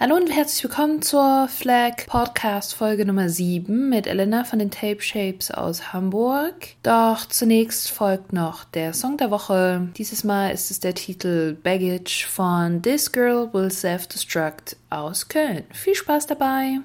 Hallo und herzlich willkommen zur Flag Podcast Folge Nummer 7 mit Elena von den Tape Shapes aus Hamburg. Doch zunächst folgt noch der Song der Woche. Dieses Mal ist es der Titel Baggage von This Girl Will Self-Destruct aus Köln. Viel Spaß dabei!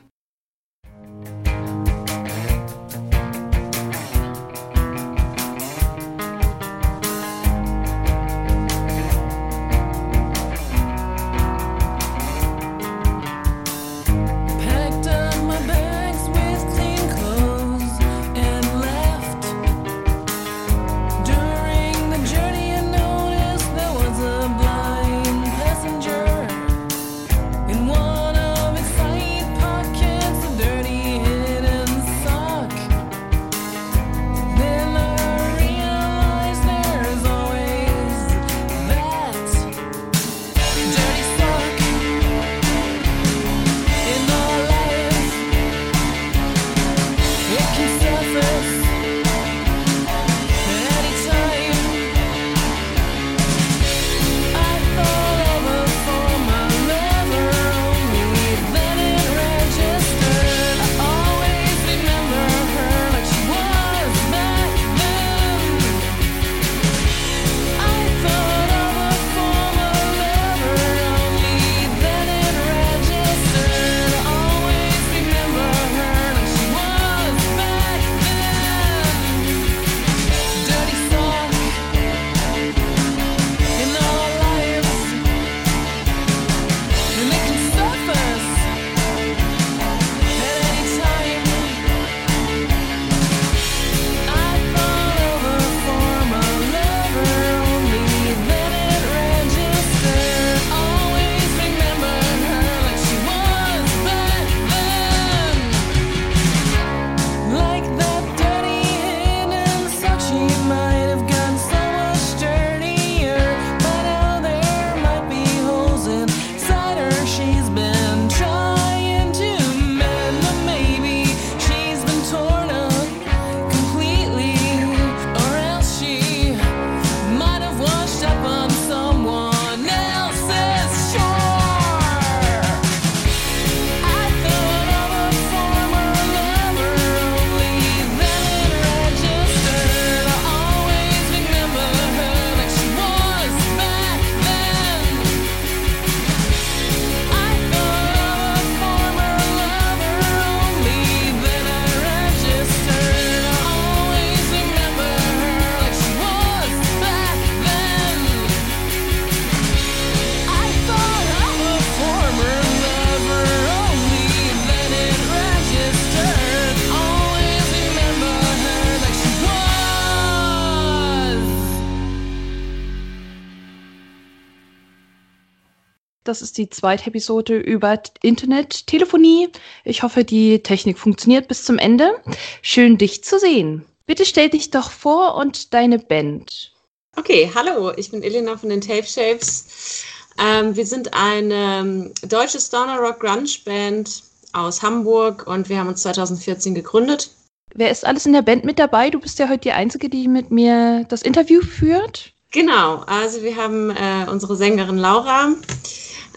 Das ist die zweite Episode über Internet-Telefonie. Ich hoffe, die Technik funktioniert bis zum Ende. Schön, dich zu sehen. Bitte stell dich doch vor und deine Band. Okay, hallo, ich bin Elena von den Tape Shapes. Ähm, wir sind eine ähm, deutsche Stoner Rock Grunge Band aus Hamburg und wir haben uns 2014 gegründet. Wer ist alles in der Band mit dabei? Du bist ja heute die Einzige, die mit mir das Interview führt. Genau, also wir haben äh, unsere Sängerin Laura,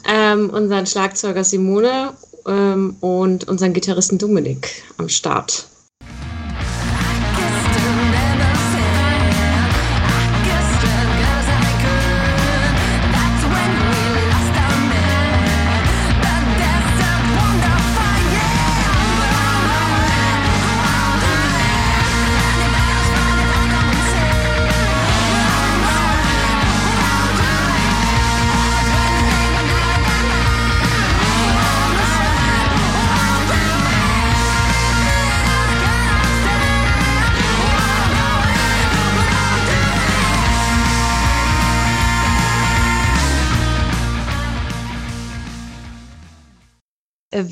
ähm, unseren Schlagzeuger Simone ähm, und unseren Gitarristen Dominik am Start.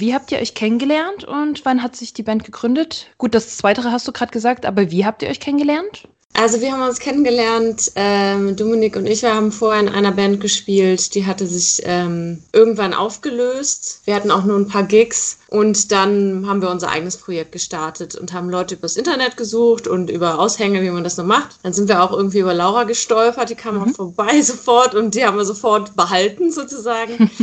Wie habt ihr euch kennengelernt und wann hat sich die Band gegründet? Gut, das Zweite hast du gerade gesagt, aber wie habt ihr euch kennengelernt? Also wir haben uns kennengelernt, ähm, Dominik und ich, wir haben vorher in einer Band gespielt, die hatte sich ähm, irgendwann aufgelöst. Wir hatten auch nur ein paar Gigs und dann haben wir unser eigenes Projekt gestartet und haben Leute übers Internet gesucht und über Aushänge, wie man das so macht. Dann sind wir auch irgendwie über Laura gestolpert, die kam auch vorbei sofort und die haben wir sofort behalten sozusagen.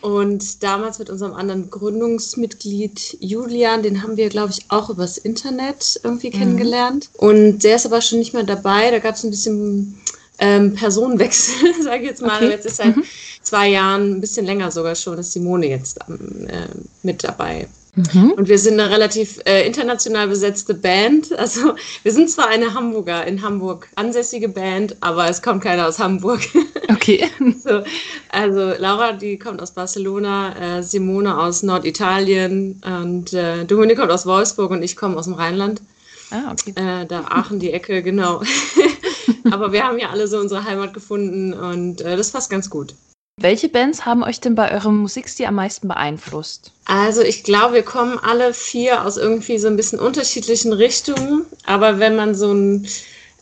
Und damals mit unserem anderen Gründungsmitglied Julian, den haben wir, glaube ich, auch übers Internet irgendwie kennengelernt. Und der ist aber schon nicht mehr dabei. Da gab es ein bisschen ähm, Personenwechsel, sage ich jetzt mal. Okay. Jetzt ist seit zwei Jahren, ein bisschen länger sogar schon, ist Simone jetzt ähm, äh, mit dabei. Und wir sind eine relativ äh, international besetzte Band. Also wir sind zwar eine Hamburger, in Hamburg ansässige Band, aber es kommt keiner aus Hamburg. Okay. So, also Laura, die kommt aus Barcelona, äh, Simone aus Norditalien und äh, Dominik kommt aus Wolfsburg und ich komme aus dem Rheinland, Ah, okay. äh, da Aachen die Ecke, genau. Aber wir haben ja alle so unsere Heimat gefunden und äh, das passt ganz gut. Welche Bands haben euch denn bei eurem Musikstil am meisten beeinflusst? Also ich glaube, wir kommen alle vier aus irgendwie so ein bisschen unterschiedlichen Richtungen, aber wenn man so einen,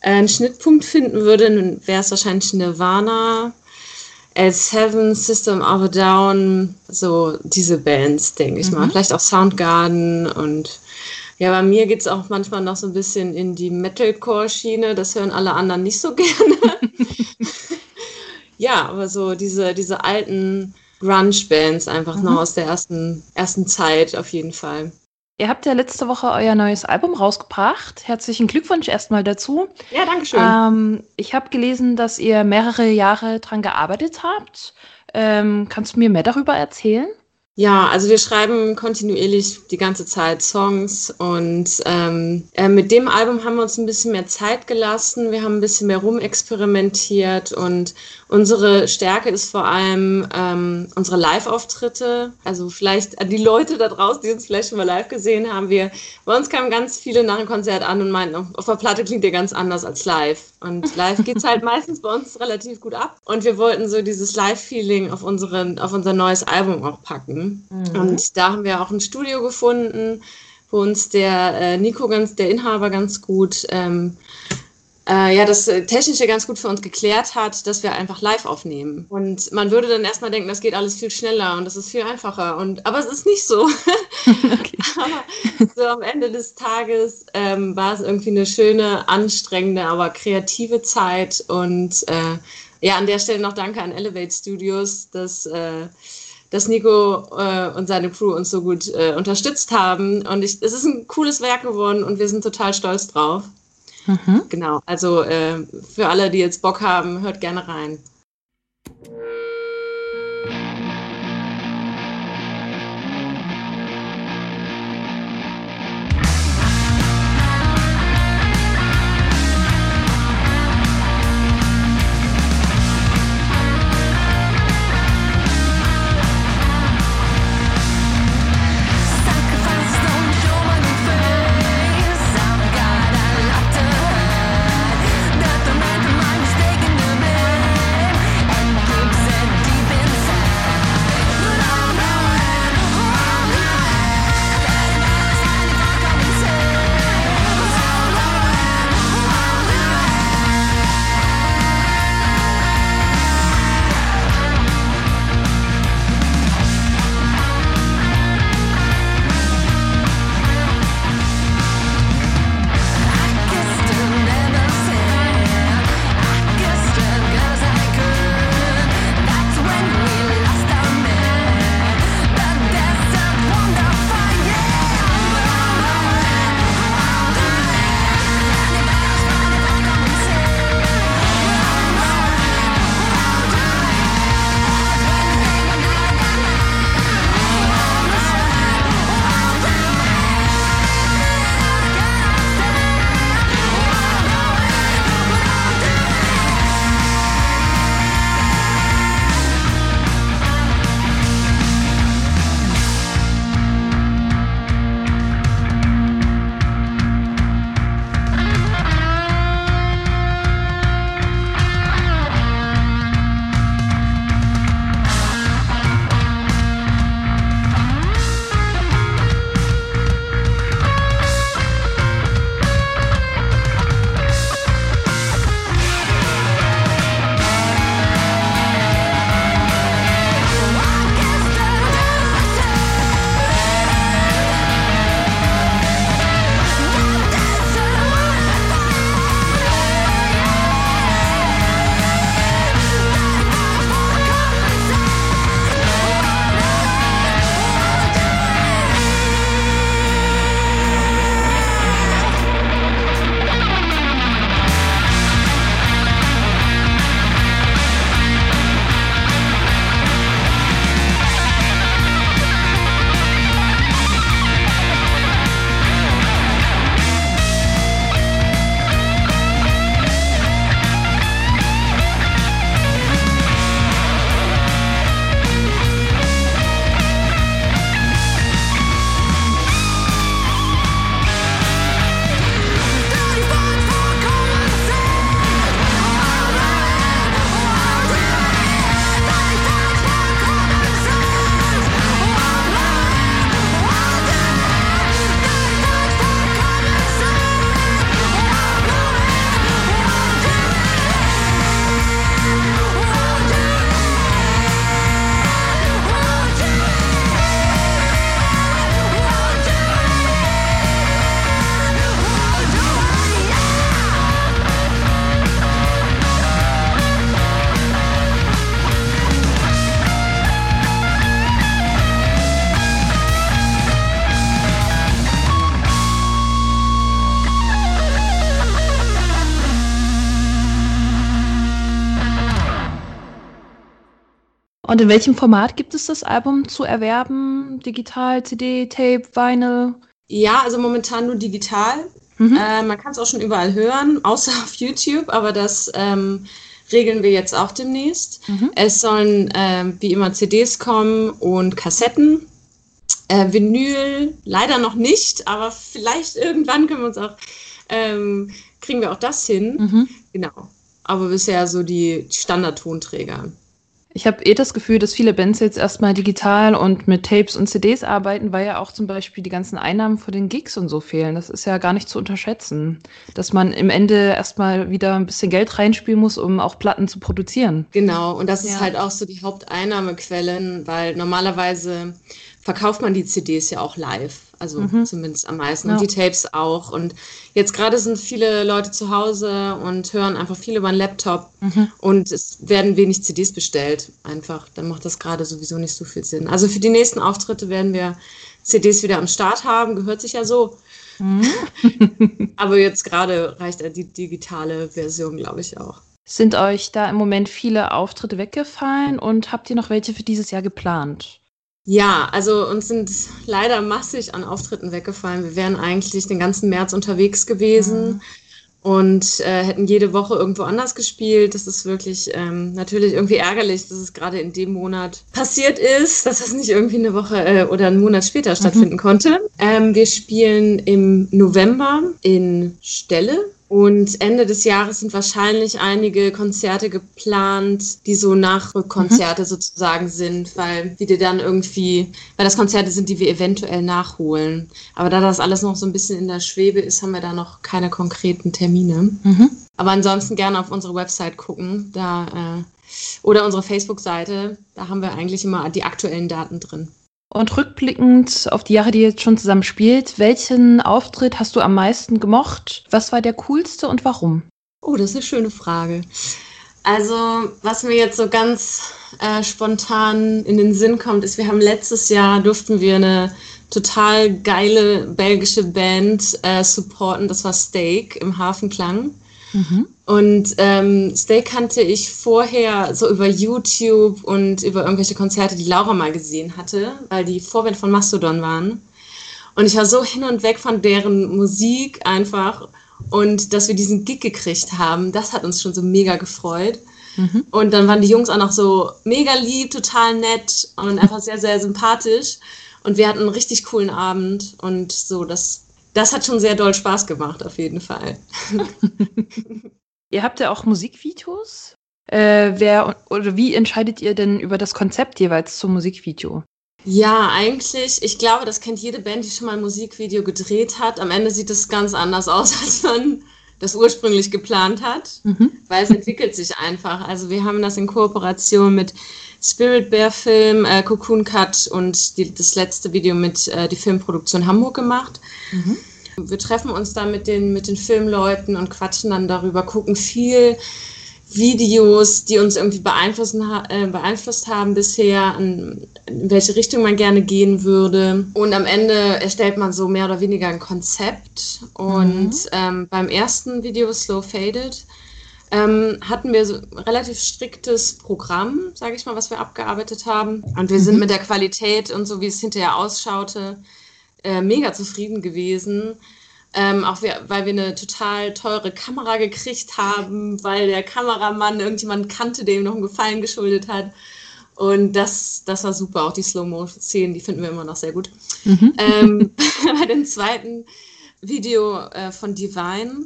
äh, einen Schnittpunkt finden würde, dann wäre es wahrscheinlich Nirvana, L7, System of a Down, so diese Bands, denke ich mal. Vielleicht auch Soundgarden und ja, bei mir geht es auch manchmal noch so ein bisschen in die Metalcore-Schiene. Das hören alle anderen nicht so gerne. ja, aber so diese, diese alten Grunge-Bands einfach noch aus der ersten, ersten Zeit auf jeden Fall. Ihr habt ja letzte Woche euer neues Album rausgebracht. Herzlichen Glückwunsch erstmal dazu. Ja, danke schön. Ähm, ich habe gelesen, dass ihr mehrere Jahre dran gearbeitet habt. Ähm, kannst du mir mehr darüber erzählen? Ja, also wir schreiben kontinuierlich die ganze Zeit Songs und ähm, äh, mit dem Album haben wir uns ein bisschen mehr Zeit gelassen. Wir haben ein bisschen mehr rumexperimentiert und unsere Stärke ist vor allem ähm, unsere Live-Auftritte. Also vielleicht an die Leute da draußen, die uns vielleicht schon mal live gesehen haben. Wir, bei uns kamen ganz viele nach dem Konzert an und meinten, auf der Platte klingt ihr ganz anders als live. Und live geht's halt meistens bei uns relativ gut ab. Und wir wollten so dieses Live-Feeling auf, unseren, auf unser neues Album auch packen. Und da haben wir auch ein Studio gefunden, wo uns der äh, Nico, ganz, der Inhaber, ganz gut ähm, äh, ja, das äh, Technische ganz gut für uns geklärt hat, dass wir einfach live aufnehmen. Und man würde dann erstmal denken, das geht alles viel schneller und das ist viel einfacher. Und, aber es ist nicht so. aber so am Ende des Tages ähm, war es irgendwie eine schöne, anstrengende, aber kreative Zeit. Und äh, ja, an der Stelle noch danke an Elevate Studios, dass, äh, dass Nico äh, und seine Crew uns so gut äh, unterstützt haben. Und ich, es ist ein cooles Werk geworden und wir sind total stolz drauf. Genau, also äh, für alle, die jetzt Bock haben, hört gerne rein. Und in welchem Format gibt es das Album zu erwerben? Digital, CD, Tape, Vinyl? Ja, also momentan nur digital. Mhm. Äh, man kann es auch schon überall hören, außer auf YouTube, aber das ähm, regeln wir jetzt auch demnächst. Mhm. Es sollen ähm, wie immer CDs kommen und Kassetten. Äh, Vinyl leider noch nicht, aber vielleicht irgendwann können wir uns auch, ähm, kriegen wir auch das hin. Mhm. Genau. Aber bisher so die Standardtonträger. Ich habe eh das Gefühl, dass viele Bands jetzt erstmal digital und mit Tapes und CDs arbeiten, weil ja auch zum Beispiel die ganzen Einnahmen von den Gigs und so fehlen. Das ist ja gar nicht zu unterschätzen, dass man im Ende erstmal wieder ein bisschen Geld reinspielen muss, um auch Platten zu produzieren. Genau, und das ist Ja. halt auch so die Haupteinnahmequellen, weil normalerweise verkauft man die CDs ja auch live, also Mhm. zumindest am meisten Ja. und die Tapes auch. Und jetzt gerade sind viele Leute zu Hause und hören einfach viel über einen Laptop Mhm. und es werden wenig CDs bestellt. Einfach, dann macht das gerade sowieso nicht so viel Sinn. Also für die nächsten Auftritte werden wir CDs wieder am Start haben, gehört sich ja so. Aber jetzt gerade reicht die digitale Version, glaube ich, auch. Sind euch da im Moment viele Auftritte weggefallen und habt ihr noch welche für dieses Jahr geplant? Ja, also uns sind leider massig an Auftritten weggefallen. Wir wären eigentlich den ganzen März unterwegs gewesen und äh, hätten jede Woche irgendwo anders gespielt. Das ist wirklich ähm, natürlich irgendwie ärgerlich, dass es gerade in dem Monat passiert ist, dass das nicht irgendwie eine Woche äh, oder einen Monat später stattfinden konnte. Ähm, wir spielen im November in Stelle. Und Ende des Jahres sind wahrscheinlich einige Konzerte geplant, die so Nachrückkonzerte sozusagen sind, weil die dir dann irgendwie, weil das Konzerte sind, die wir eventuell nachholen. Aber da das alles noch so ein bisschen in der Schwebe ist, haben wir da noch keine konkreten Termine. Mhm. Aber ansonsten gerne auf unsere Website gucken, da äh, oder unsere Facebook-Seite, da haben wir eigentlich immer die aktuellen Daten drin. Und rückblickend auf die Jahre, die ihr jetzt schon zusammen spielt, welchen Auftritt hast du am meisten gemocht? Was war der coolste und warum? Oh, das ist eine schöne Frage. Also, was mir jetzt so ganz äh, spontan in den Sinn kommt, ist, wir haben letztes Jahr durften wir eine total geile belgische Band äh, supporten. Das war Steak im Hafenklang. Und ähm, Steak kannte ich vorher so über YouTube und über irgendwelche Konzerte, die Laura mal gesehen hatte, weil die Vorband von Mastodon waren. Und ich war so hin und weg von deren Musik einfach. Und dass wir diesen Gig gekriegt haben, das hat uns schon so mega gefreut. Und dann waren die Jungs auch noch so mega lieb, total nett und einfach sehr, sehr sympathisch. Und wir hatten einen richtig coolen Abend. Und so, das, das hat schon sehr doll Spaß gemacht, auf jeden Fall. Ihr habt ja auch Musikvideos. Äh, wer oder wie entscheidet ihr denn über das Konzept jeweils zum Musikvideo? Ja, eigentlich, ich glaube, das kennt jede Band, die schon mal ein Musikvideo gedreht hat. Am Ende sieht es ganz anders aus, als man das ursprünglich geplant hat, weil es entwickelt sich einfach. Also wir haben das in Kooperation mit Spirit Bear Film, äh, Cocoon Cut und die, das letzte Video mit äh, die Filmproduktion Hamburg gemacht. Wir treffen uns da mit den, mit den Filmleuten und quatschen dann darüber, gucken viel Videos, die uns irgendwie beeinflussen, äh, beeinflusst haben bisher, in welche Richtung man gerne gehen würde. Und am Ende erstellt man so mehr oder weniger ein Konzept. Und ähm, beim ersten Video, Slow Faded, ähm, hatten wir so ein relativ striktes Programm, sage ich mal, was wir abgearbeitet haben. Und wir sind mit der Qualität und so, wie es hinterher ausschaute, äh, mega zufrieden gewesen. Ähm, auch wir, weil wir eine total teure Kamera gekriegt haben, weil der Kameramann irgendjemand kannte, der ihm noch einen Gefallen geschuldet hat. Und das, das war super. Auch die Slow-Mo-Szenen, die finden wir immer noch sehr gut. Ähm, bei dem zweiten Video äh, von Divine,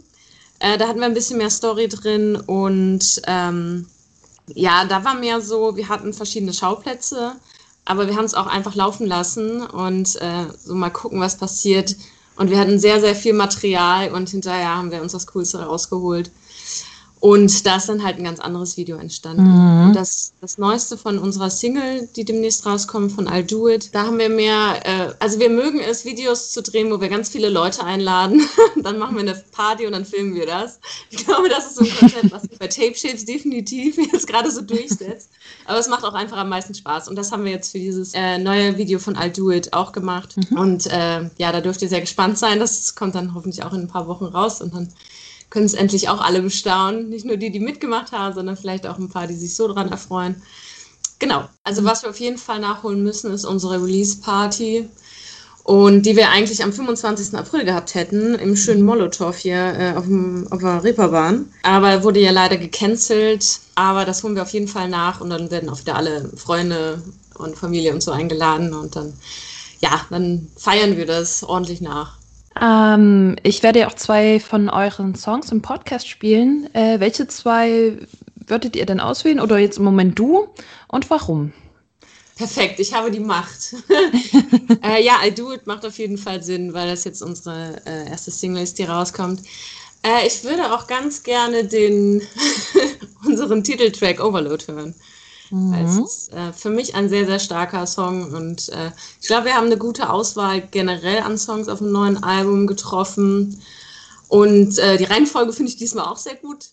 äh, da hatten wir ein bisschen mehr Story drin und ähm, ja, da war mehr so, wir hatten verschiedene Schauplätze, aber wir haben es auch einfach laufen lassen und äh, so mal gucken, was passiert. Und wir hatten sehr, sehr viel Material und hinterher haben wir uns das Coolste rausgeholt. Und da ist dann halt ein ganz anderes Video entstanden. Und das, das Neueste von unserer Single, die demnächst rauskommt, von I'll Do It, da haben wir mehr, äh, also wir mögen es, Videos zu drehen, wo wir ganz viele Leute einladen. dann machen wir eine Party und dann filmen wir das. Ich glaube, das ist so ein Konzept, was sich bei Tape Shapes definitiv jetzt gerade so durchsetzt. Aber es macht auch einfach am meisten Spaß. Und das haben wir jetzt für dieses äh, neue Video von I'll Do It auch gemacht. Und äh, ja, da dürft ihr sehr gespannt sein. Das kommt dann hoffentlich auch in ein paar Wochen raus und dann können es endlich auch alle bestaunen. Nicht nur die, die mitgemacht haben, sondern vielleicht auch ein paar, die sich so dran erfreuen. genau. Also was wir auf jeden Fall nachholen müssen, ist unsere Release-Party. Und die wir eigentlich am 25. April gehabt hätten, im schönen Molotow hier äh, auf, dem, auf der Reeperbahn. Aber wurde ja leider gecancelt. Aber das holen wir auf jeden Fall nach und dann werden auch wieder alle Freunde und Familie und so eingeladen und dann, ja, dann feiern wir das ordentlich nach. Ähm, ich werde ja auch zwei von euren Songs im Podcast spielen. Äh, welche zwei würdet ihr denn auswählen oder jetzt im Moment du und warum? Perfekt, ich habe die Macht. äh, ja, I Do It macht auf jeden Fall Sinn, weil das jetzt unsere äh, erste Single ist, die rauskommt. Äh, ich würde auch ganz gerne den unseren Titeltrack Overload hören. Mhm. Es ist äh, für mich ein sehr, sehr starker Song und äh, ich glaube, wir haben eine gute Auswahl generell an Songs auf dem neuen Album getroffen. Und äh, die Reihenfolge finde ich diesmal auch sehr gut.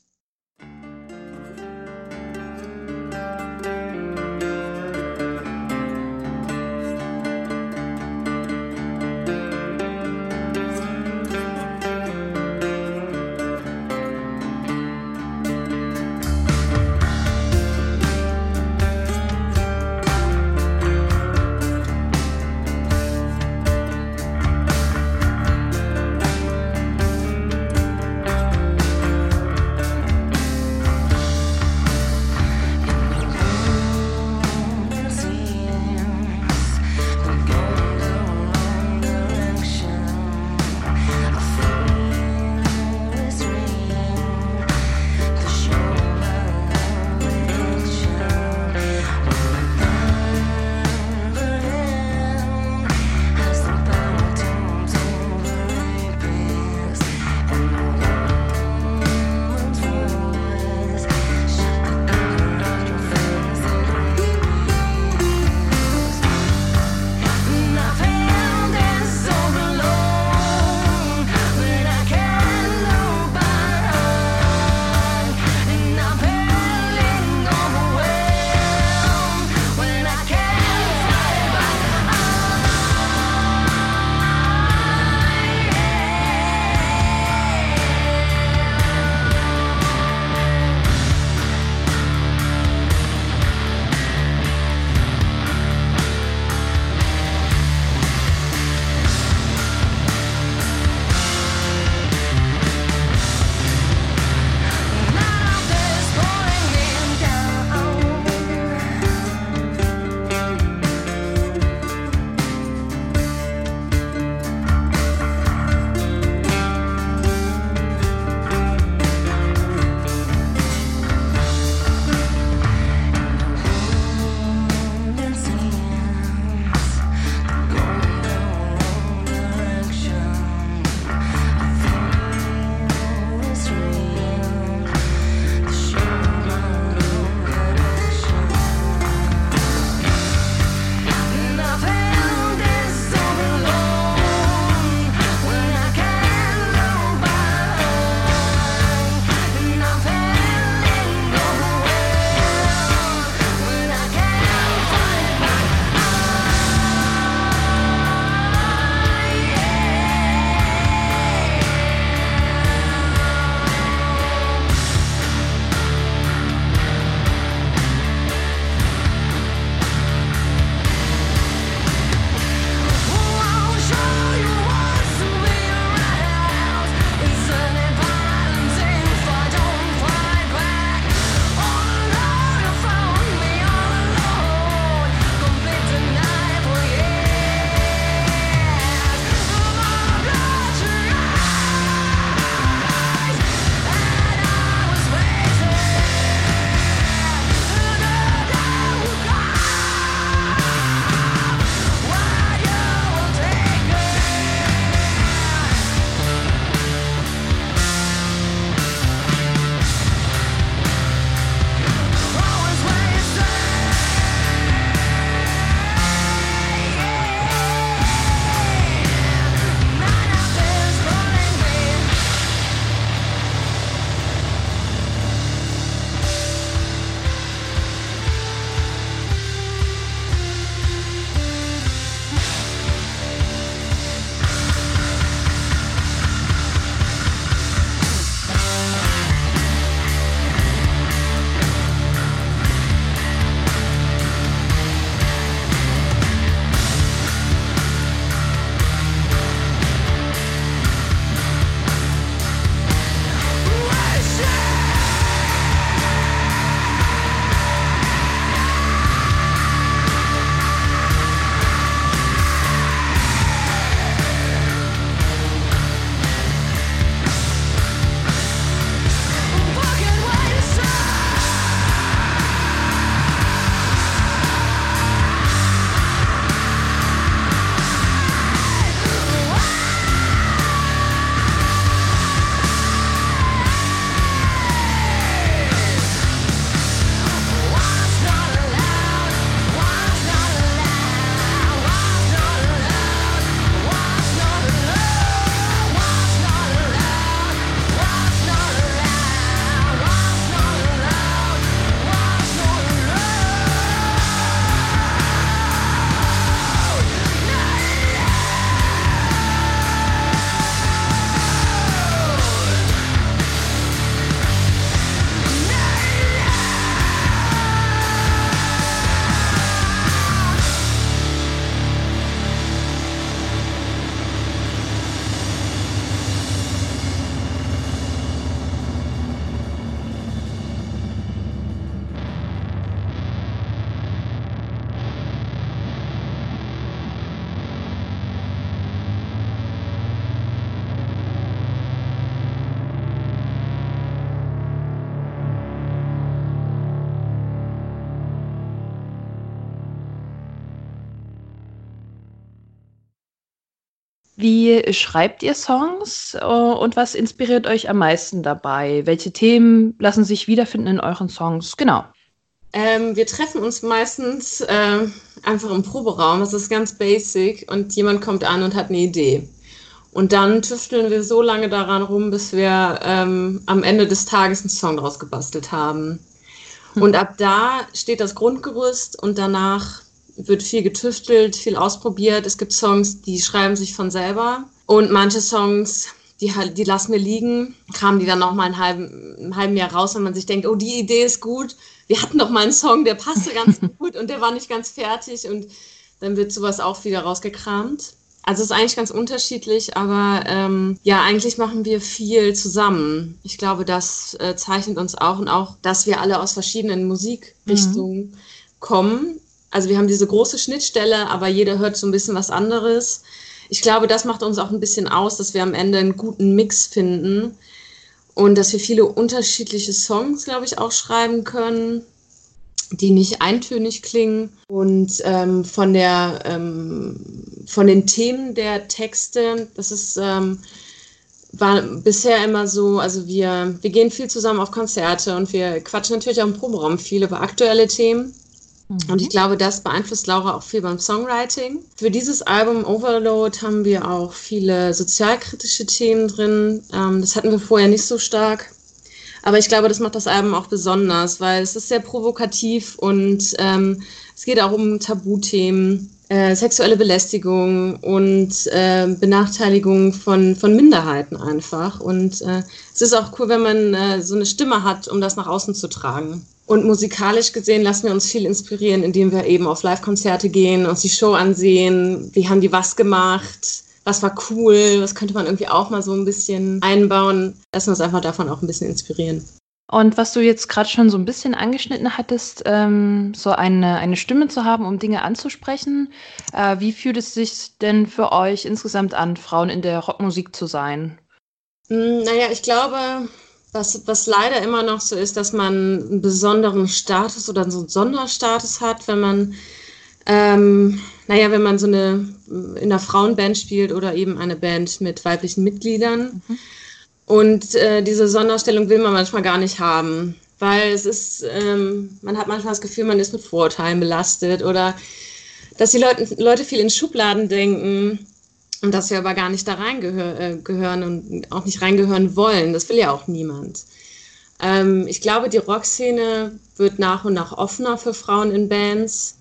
Wie schreibt ihr Songs äh, und was inspiriert euch am meisten dabei? Welche Themen lassen sich wiederfinden in euren Songs? Genau. Ähm, wir treffen uns meistens äh, einfach im Proberaum, das ist ganz basic und jemand kommt an und hat eine Idee. Und dann tüfteln wir so lange daran rum, bis wir ähm, am Ende des Tages einen Song draus gebastelt haben. Und ab da steht das Grundgerüst und danach wird viel getüftelt, viel ausprobiert. Es gibt Songs, die schreiben sich von selber und manche Songs, die, die lassen wir liegen, kamen die dann noch mal einen halben, halben Jahr raus, wenn man sich denkt, oh, die Idee ist gut. Wir hatten doch mal einen Song, der passte ganz gut und der war nicht ganz fertig und dann wird sowas auch wieder rausgekramt. Also es ist eigentlich ganz unterschiedlich, aber ähm, ja, eigentlich machen wir viel zusammen. Ich glaube, das äh, zeichnet uns auch und auch, dass wir alle aus verschiedenen Musikrichtungen kommen. Also wir haben diese große Schnittstelle, aber jeder hört so ein bisschen was anderes. Ich glaube, das macht uns auch ein bisschen aus, dass wir am Ende einen guten Mix finden und dass wir viele unterschiedliche Songs, glaube ich, auch schreiben können, die nicht eintönig klingen. Und ähm, von der ähm, von den Themen der Texte, das ist ähm, war bisher immer so, also wir, wir gehen viel zusammen auf Konzerte und wir quatschen natürlich auch im Proberaum viel über aktuelle Themen. Und ich glaube, das beeinflusst Laura auch viel beim Songwriting. Für dieses Album Overload haben wir auch viele sozialkritische Themen drin. Ähm, das hatten wir vorher nicht so stark. Aber ich glaube, das macht das Album auch besonders, weil es ist sehr provokativ und ähm, es geht auch um Tabuthemen, äh, sexuelle Belästigung und äh, Benachteiligung von, von Minderheiten einfach. Und äh, es ist auch cool, wenn man äh, so eine Stimme hat, um das nach außen zu tragen. Und musikalisch gesehen lassen wir uns viel inspirieren, indem wir eben auf Live-Konzerte gehen, uns die Show ansehen, wie haben die was gemacht, was war cool, was könnte man irgendwie auch mal so ein bisschen einbauen. Lassen wir uns einfach davon auch ein bisschen inspirieren. Und was du jetzt gerade schon so ein bisschen angeschnitten hattest, ähm, so eine, eine Stimme zu haben, um Dinge anzusprechen. Äh, wie fühlt es sich denn für euch insgesamt an, Frauen in der Rockmusik zu sein? Mm, Naja, ich glaube, was, was leider immer noch so ist, dass man einen besonderen Status oder so einen Sonderstatus hat, wenn man, ähm, naja, wenn man so eine in einer Frauenband spielt oder eben eine Band mit weiblichen Mitgliedern. Und äh, diese Sonderstellung will man manchmal gar nicht haben, weil es ist, ähm, man hat manchmal das Gefühl, man ist mit Vorurteilen belastet oder dass die Leute, Leute viel in Schubladen denken und dass wir aber gar nicht da reingehören äh, und auch nicht reingehören wollen. Das will ja auch niemand. Ähm, ich glaube, die Rockszene wird nach und nach offener für Frauen in Bands.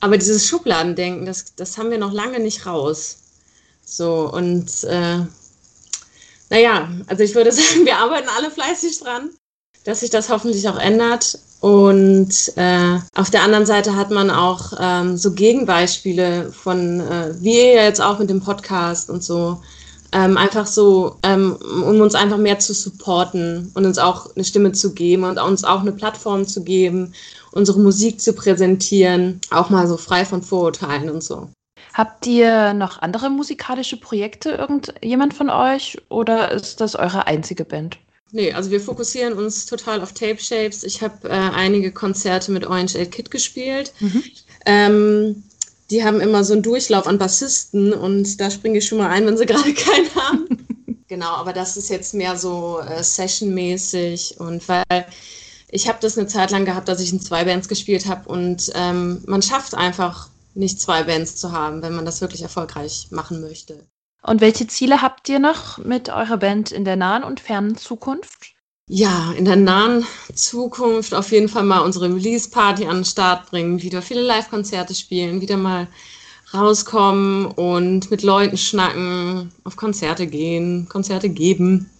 Aber dieses Schubladendenken, das, das haben wir noch lange nicht raus. So, und äh, naja, also ich würde sagen, wir arbeiten alle fleißig dran, dass sich das hoffentlich auch ändert. Und äh, auf der anderen Seite hat man auch ähm, so Gegenbeispiele von, äh, wie ihr jetzt auch mit dem Podcast und so, ähm, einfach so, ähm, um uns einfach mehr zu supporten und uns auch eine Stimme zu geben und uns auch eine Plattform zu geben, unsere Musik zu präsentieren, auch mal so frei von Vorurteilen und so. Habt ihr noch andere musikalische Projekte, irgendjemand von euch, oder ist das eure einzige Band? Nee, also wir fokussieren uns total auf Tape Shapes. Ich habe äh, einige Konzerte mit Orange Aid Kid gespielt. Ähm, die haben immer so einen Durchlauf an Bassisten und da springe ich schon mal ein, wenn sie gerade keinen haben. genau, aber das ist jetzt mehr so äh, sessionmäßig und weil ich habe das eine Zeit lang gehabt, dass ich in zwei Bands gespielt habe und ähm, man schafft einfach nicht zwei Bands zu haben, wenn man das wirklich erfolgreich machen möchte. Und welche Ziele habt ihr noch mit eurer Band in der nahen und fernen Zukunft? Ja, in der nahen Zukunft auf jeden Fall mal unsere Release-Party an den Start bringen, wieder viele Live-Konzerte spielen, wieder mal rauskommen und mit Leuten schnacken, auf Konzerte gehen, Konzerte geben.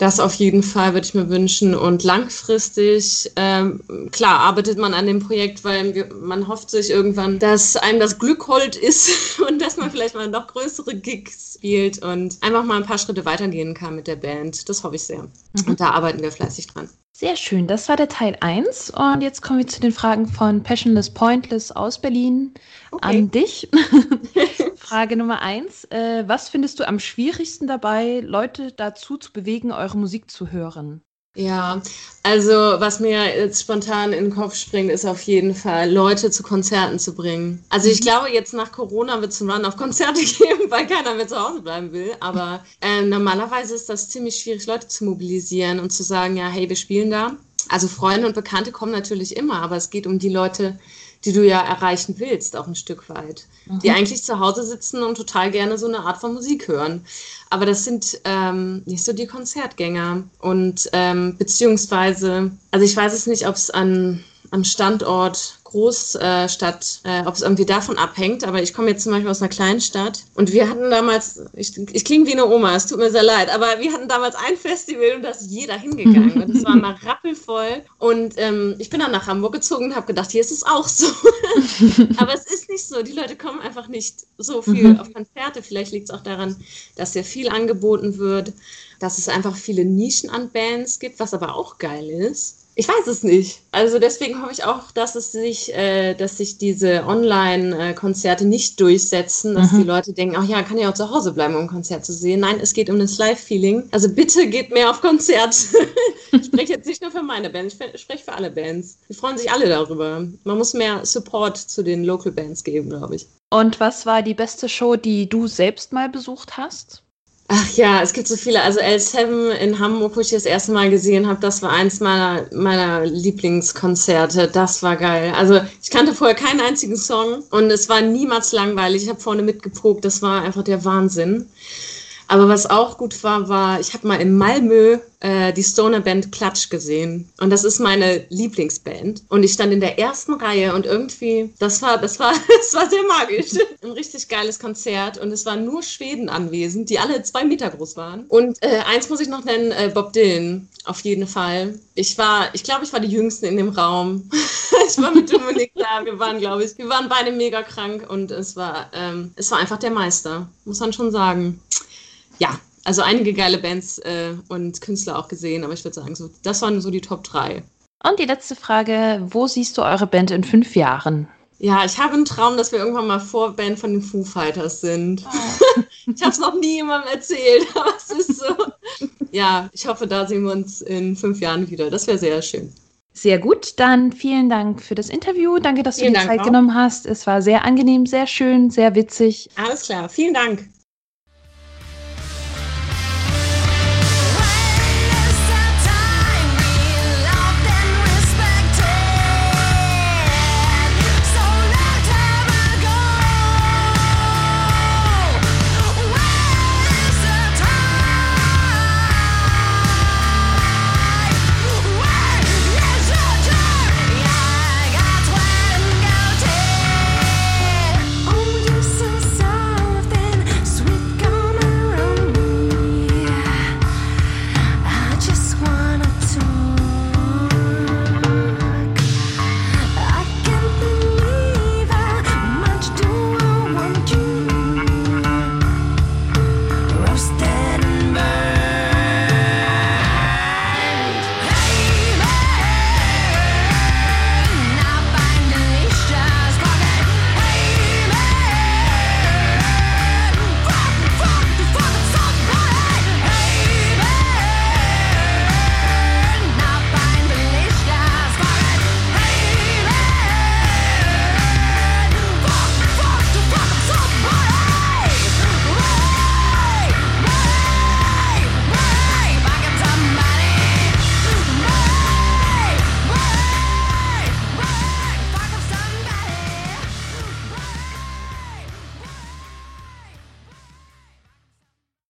Das auf jeden Fall würde ich mir wünschen. Und langfristig, ähm, klar, arbeitet man an dem Projekt, weil wir, man hofft sich irgendwann, dass einem das Glück hold ist und dass man vielleicht mal noch größere Gigs spielt und einfach mal ein paar Schritte weitergehen kann mit der Band. Das hoffe ich sehr. Und da arbeiten wir fleißig dran. Sehr schön, das war der Teil 1. Und jetzt kommen wir zu den Fragen von Passionless Pointless aus Berlin an dich. Frage Nummer 1. Äh, was findest du am schwierigsten dabei, Leute dazu zu bewegen, eure Musik zu hören? Ja, also was mir jetzt spontan in den Kopf springt, ist auf jeden Fall, Leute zu Konzerten zu bringen. Also ich glaube, jetzt nach Corona wird es einen Run auf Konzerte geben, weil keiner mehr zu Hause bleiben will. Aber äh, normalerweise ist das ziemlich schwierig, Leute zu mobilisieren und zu sagen, ja, hey, wir spielen da. Also Freunde und Bekannte kommen natürlich immer, aber es geht um die Leute, die du ja erreichen willst, auch ein Stück weit. Die eigentlich zu Hause sitzen und total gerne so eine Art von Musik hören. Aber das sind ähm, nicht so die Konzertgänger. Und ähm, beziehungsweise, also ich weiß es nicht, ob es an am Standort Großstadt, äh, ob es irgendwie davon abhängt, aber ich komme jetzt zum Beispiel aus einer kleinen Stadt und wir hatten damals, ich, ich klinge wie eine Oma, es tut mir sehr leid, aber wir hatten damals ein Festival und da ist jeder hingegangen und es war mal rappelvoll und ähm, ich bin dann nach Hamburg gezogen und habe gedacht, hier ist es auch so. aber es ist nicht so, die Leute kommen einfach nicht so viel auf Konzerte, vielleicht liegt es auch daran, dass sehr viel angeboten wird, dass es einfach viele Nischen an Bands gibt, was aber auch geil ist. Ich weiß es nicht. Also deswegen hoffe ich auch, dass es sich, äh, dass sich diese Online-Konzerte nicht durchsetzen, dass die Leute denken, ach ja, kann ja auch zu Hause bleiben, um ein Konzert zu sehen. Nein, es geht um das Live-Feeling. Also bitte geht mehr auf Konzert. ich spreche jetzt nicht nur für meine Band, ich spreche für alle Bands. Die freuen sich alle darüber. Man muss mehr Support zu den Local Bands geben, glaube ich. Und was war die beste Show, die du selbst mal besucht hast? Ach ja, es gibt so viele. Also L7 in Hamburg, wo ich das erste Mal gesehen habe, das war eins meiner, meiner Lieblingskonzerte. Das war geil. Also ich kannte vorher keinen einzigen Song und es war niemals langweilig. Ich habe vorne mitgeprobt. Das war einfach der Wahnsinn. Aber was auch gut war, war, ich habe mal in Malmö äh, die Stoner-Band Klatsch gesehen. Und das ist meine Lieblingsband. Und ich stand in der ersten Reihe und irgendwie, das war, das war, das war sehr magisch. Ein richtig geiles Konzert. Und es waren nur Schweden anwesend, die alle zwei Meter groß waren. Und äh, eins muss ich noch nennen, äh, Bob Dylan. Auf jeden Fall. Ich war, ich glaube, ich war die Jüngste in dem Raum. ich war mit Dominik da. Wir waren, glaube ich, wir waren beide mega krank und es war, ähm, es war einfach der Meister. Muss man schon sagen ja, also einige geile Bands äh, und Künstler auch gesehen, aber ich würde sagen, so, das waren so die Top 3. Und die letzte Frage, wo siehst du eure Band in fünf Jahren? Ja, ich habe einen Traum, dass wir irgendwann mal Vorband von den Foo Fighters sind. ich habe es noch nie jemandem erzählt, aber es ist so. Ja, ich hoffe, da sehen wir uns in fünf Jahren wieder. Das wäre sehr schön. Sehr gut, dann vielen Dank für das Interview. Danke, dass Vielen du die Dank Zeit auch. genommen hast. Es war sehr angenehm, sehr schön, sehr witzig. Alles klar, vielen Dank.